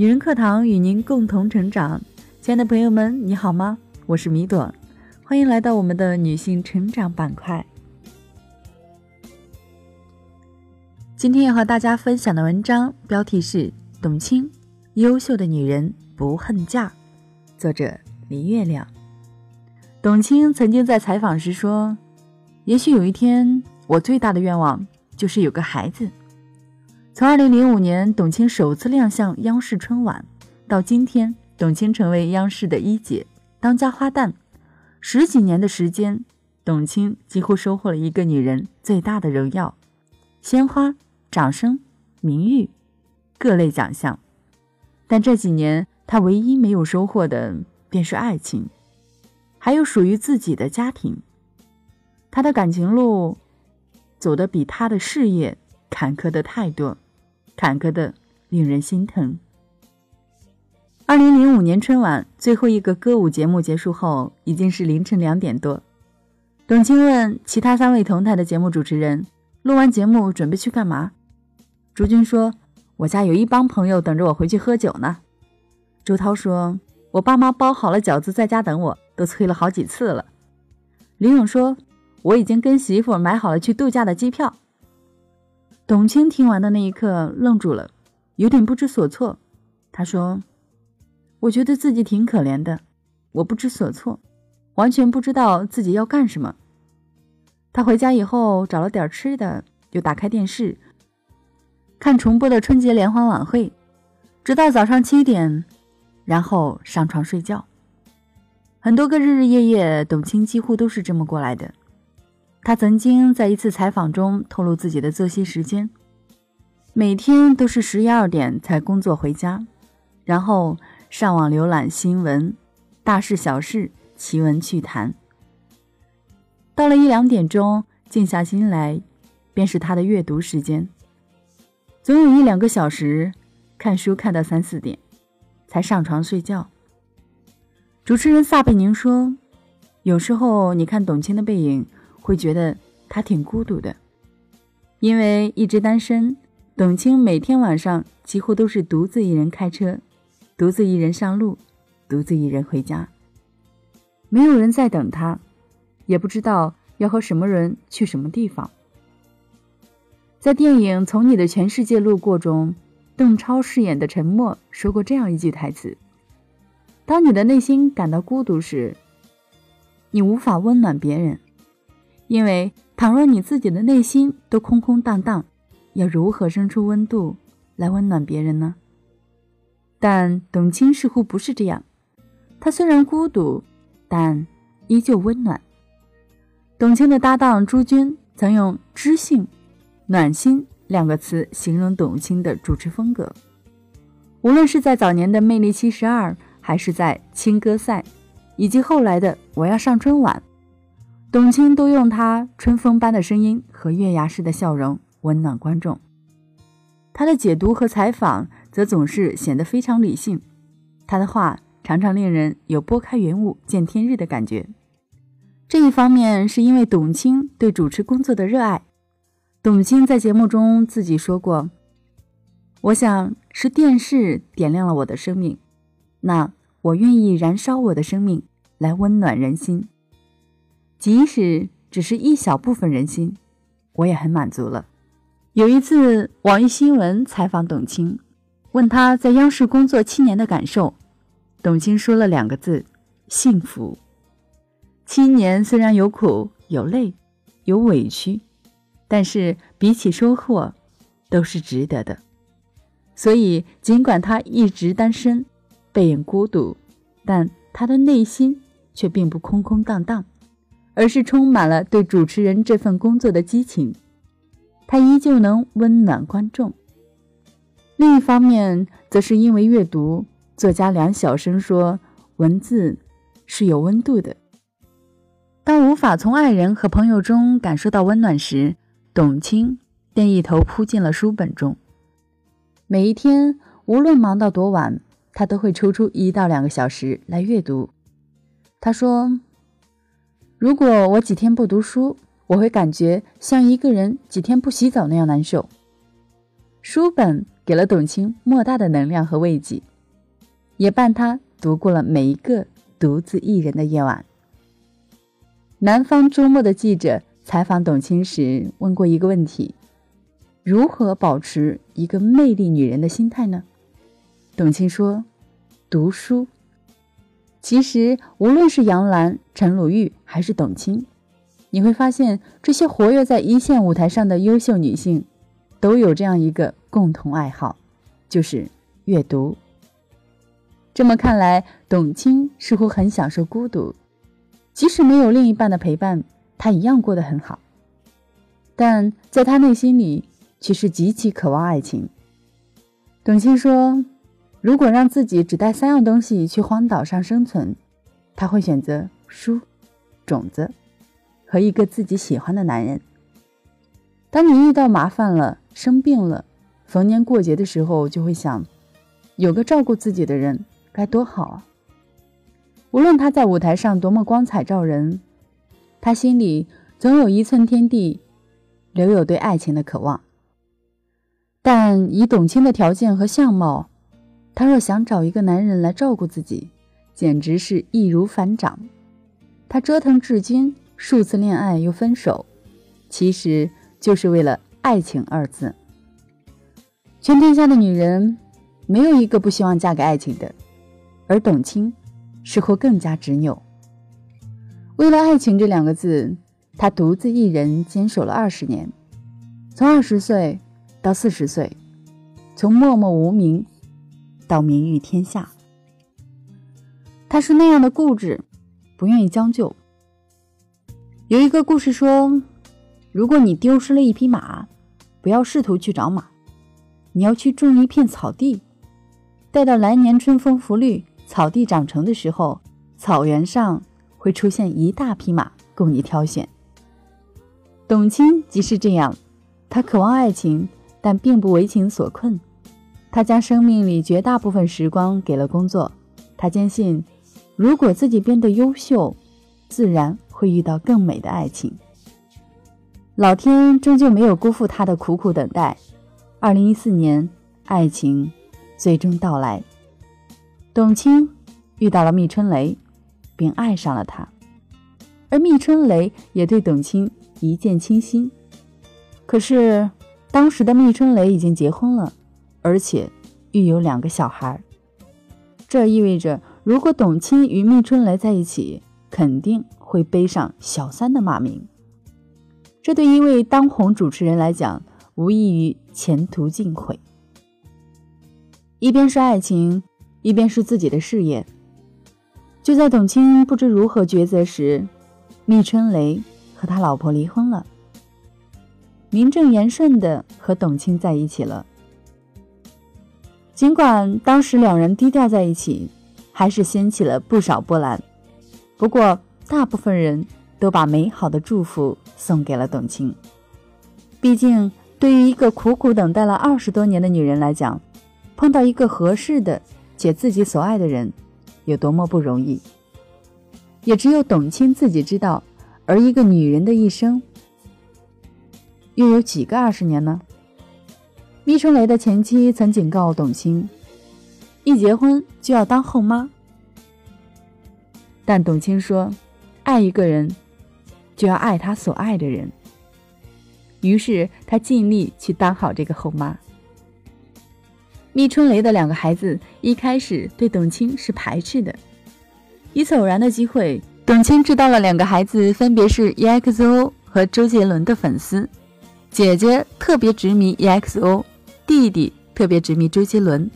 女人课堂与您共同成长，亲爱的朋友们，你好吗？我是米朵，欢迎来到我们的女性成长板块。今天要和大家分享的文章标题是：董卿，优秀的女人不恨嫁。作者：李月亮。董卿曾经在采访时说：“也许有一天，我最大的愿望就是有个孩子。”从2005年董卿首次亮相央视春晚，到今天，董卿成为央视的一姐、当家花旦，十几年的时间，董卿几乎收获了一个女人最大的荣耀：鲜花、掌声、名誉，各类奖项。但这几年，她唯一没有收获的便是爱情。还有属于自己的家庭，他的感情路走得比他的事业坎坷的太多，坎坷的令人心疼。二零零五年春晚最后一个歌舞节目结束后，已经是凌晨两点多。董卿问其他三位同台的节目主持人：“录完节目准备去干嘛？”朱军说：“我家有一帮朋友等着我回去喝酒呢。”周涛说：“我爸妈包好了饺子，在家等我。”都催了好几次了。李勇说：“我已经跟媳妇买好了去度假的机票。”董卿听完的那一刻愣住了，有点不知所措。他说：“我觉得自己挺可怜的，我不知所措，完全不知道自己要干什么。”他回家以后找了点吃的，就打开电视看重播的春节联欢晚会，直到早上七点，然后上床睡觉。很多个日日夜夜，董卿几乎都是这么过来的。他曾经在一次采访中透露自己的作息时间：每天都是十一二点才工作回家，然后上网浏览新闻，大事小事，奇闻趣谈。到了一两点钟，静下心来，便是他的阅读时间。总有一两个小时，看书看到三四点，才上床睡觉。主持人撒贝宁说：“有时候你看董卿的背影，会觉得他挺孤独的，因为一直单身。董卿每天晚上几乎都是独自一人开车，独自一人上路，独自一人回家，没有人在等他，也不知道要和什么人去什么地方。”在电影《从你的全世界路过》中，邓超饰演的陈默说过这样一句台词。当你的内心感到孤独时，你无法温暖别人，因为倘若你自己的内心都空空荡荡，要如何生出温度来温暖别人呢？但董卿似乎不是这样，她虽然孤独，但依旧温暖。董卿的搭档朱军曾用“知性、暖心”两个词形容董卿的主持风格，无论是在早年的《魅力七十二》。还是在青歌赛，以及后来的我要上春晚，董卿都用她春风般的声音和月牙似的笑容温暖观众。她的解读和采访则总是显得非常理性，她的话常常令人有拨开云雾见天日的感觉。这一方面是因为董卿对主持工作的热爱。董卿在节目中自己说过：“我想是电视点亮了我的生命。”那。我愿意燃烧我的生命来温暖人心，即使只是一小部分人心，我也很满足了。有一次，网易新闻采访董卿，问她在央视工作七年的感受，董卿说了两个字：幸福。七年虽然有苦有累有委屈，但是比起收获，都是值得的。所以，尽管她一直单身。背影孤独，但他的内心却并不空空荡荡，而是充满了对主持人这份工作的激情。他依旧能温暖观众。另一方面，则是因为阅读，作家梁晓声说：“文字是有温度的。”当无法从爱人和朋友中感受到温暖时，董卿便一头扑进了书本中。每一天，无论忙到多晚。他都会抽出一到两个小时来阅读。他说：“如果我几天不读书，我会感觉像一个人几天不洗澡那样难受。”书本给了董卿莫大的能量和慰藉。也伴她度过了每一个独自一人的夜晚。南方周末的记者采访董卿时问过一个问题：如何保持一个魅力女人的心态呢？董卿说：“读书。”其实，无论是杨澜、陈鲁豫还是董卿，你会发现，这些活跃在一线舞台上的优秀女性，都有这样一个共同爱好，就是阅读。这么看来，董卿似乎很享受孤独，即使没有另一半的陪伴，她一样过得很好。但在她内心里，却是极其渴望爱情。董卿说。如果让自己只带三样东西去荒岛上生存，他会选择书、种子和一个自己喜欢的男人。当你遇到麻烦了、生病了、逢年过节的时候，就会想，有个照顾自己的人该多好啊！无论他在舞台上多么光彩照人，他心里总有一寸天地留有对爱情的渴望。但以董卿的条件和相貌，她若想找一个男人来照顾自己，简直是易如反掌。她折腾至今，数次恋爱又分手，其实就是为了“爱情”二字。全天下的女人，没有一个不希望嫁给爱情的，而董卿似乎更加执拗。为了“爱情”这两个字，她独自一人坚守了二十年，从二十岁到四十岁，从默默无名。到名誉天下，他是那样的固执，不愿意将就。有一个故事说，如果你丢失了一匹马，不要试图去找马，你要去种一片草地，待到来年春风拂绿，草地长成的时候，草原上会出现一大匹马供你挑选。董卿即是这样，她渴望爱情，但并不为情所困。他将生命里绝大部分时光给了工作，他坚信，如果自己变得优秀，自然会遇到更美的爱情。老天终究没有辜负他的苦苦等待。二零一四年，爱情最终到来，董卿遇到了密春雷，并爱上了他，而密春雷也对董卿一见倾心。可是，当时的密春雷已经结婚了。而且育有两个小孩，这意味着，如果董卿与密春雷在一起，肯定会背上小三的骂名。这对一位当红主持人来讲，无异于前途尽毁。一边是爱情，一边是自己的事业。就在董卿不知如何抉择时，密春雷和他老婆离婚了，名正言顺的和董卿在一起了。尽管当时两人低调在一起，还是掀起了不少波澜。不过，大部分人都把美好的祝福送给了董卿。毕竟，对于一个苦苦等待了二十多年的女人来讲，碰到一个合适的且自己所爱的人，有多么不容易，也只有董卿自己知道。而一个女人的一生，又有几个二十年呢？密春雷的前妻曾警告董卿，一结婚就要当后妈。但董卿说，爱一个人，就要爱他所爱的人。于是她尽力去当好这个后妈。密春雷的两个孩子一开始对董卿是排斥的，一次偶然的机会，董卿知道了两个孩子分别是 EXO 和周杰伦的粉丝，姐姐特别执迷 EXO。弟弟特别执迷周杰伦，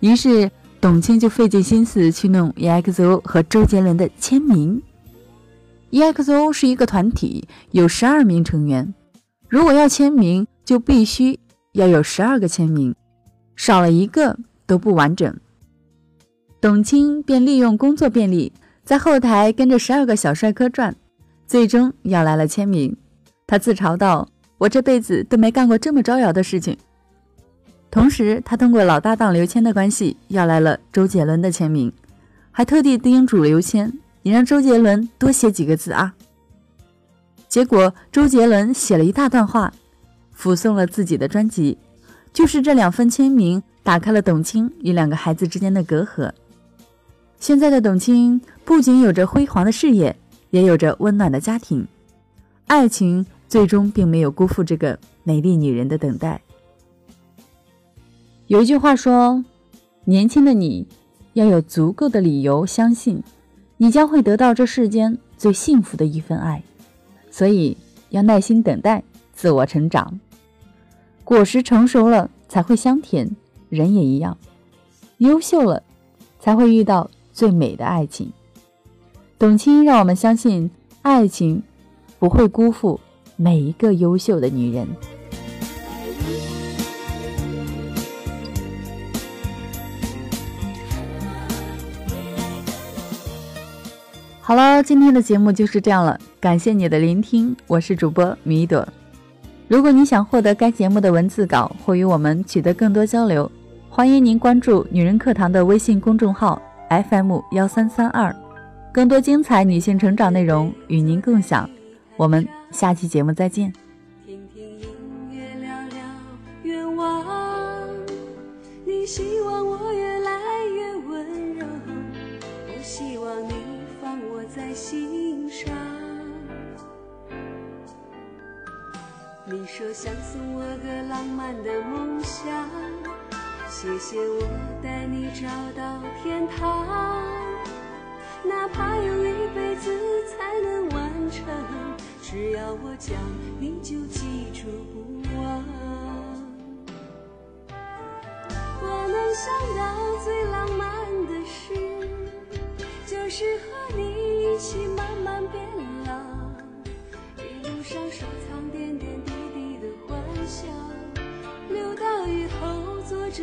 于是董卿就费尽心思去弄 EXO 和周杰伦的签名。EXO 是一个团体，有十二名成员，如果要签名，就必须要有十二个签名，少了一个都不完整。董卿便利用工作便利，在后台跟着十二个小帅哥转，最终要来了签名。他自嘲道：“我这辈子都没干过这么招摇的事情。”同时，他通过老搭档刘谦的关系要来了周杰伦的签名，还特地叮嘱刘谦：“你让周杰伦多写几个字啊。”结果，周杰伦写了一大段话，附送了自己的专辑。就是这两份签名，打开了董卿与两个孩子之间的隔阂，现在的董卿不仅有着辉煌的事业，也有着温暖的家庭，爱情最终并没有辜负这个美丽女人的等待。有一句话说：“年轻的你要有足够的理由相信，你将会得到这世间最幸福的一份爱。”所以要耐心等待，自我成长。果实成熟了才会香甜，人也一样，优秀了才会遇到最美的爱情。董卿让我们相信，爱情不会辜负每一个优秀的女人。好了，今天的节目就是这样了，感谢你的聆听，我是主播米朵。如果你想获得该节目的文字稿或与我们取得更多交流，欢迎您关注女人课堂的微信公众号 FM 幺三三二，更多精彩女性成长内容与您共享。我们下期节目再见。听听音乐，聊聊愿望，你希望谢谢我带你找到天堂，哪怕用一辈子才能完成，只要我讲，你就记住不忘。我能想到最浪漫的事，就是和你一起慢慢变老，一路上收藏点点滴滴的欢。笑，留到以后坐着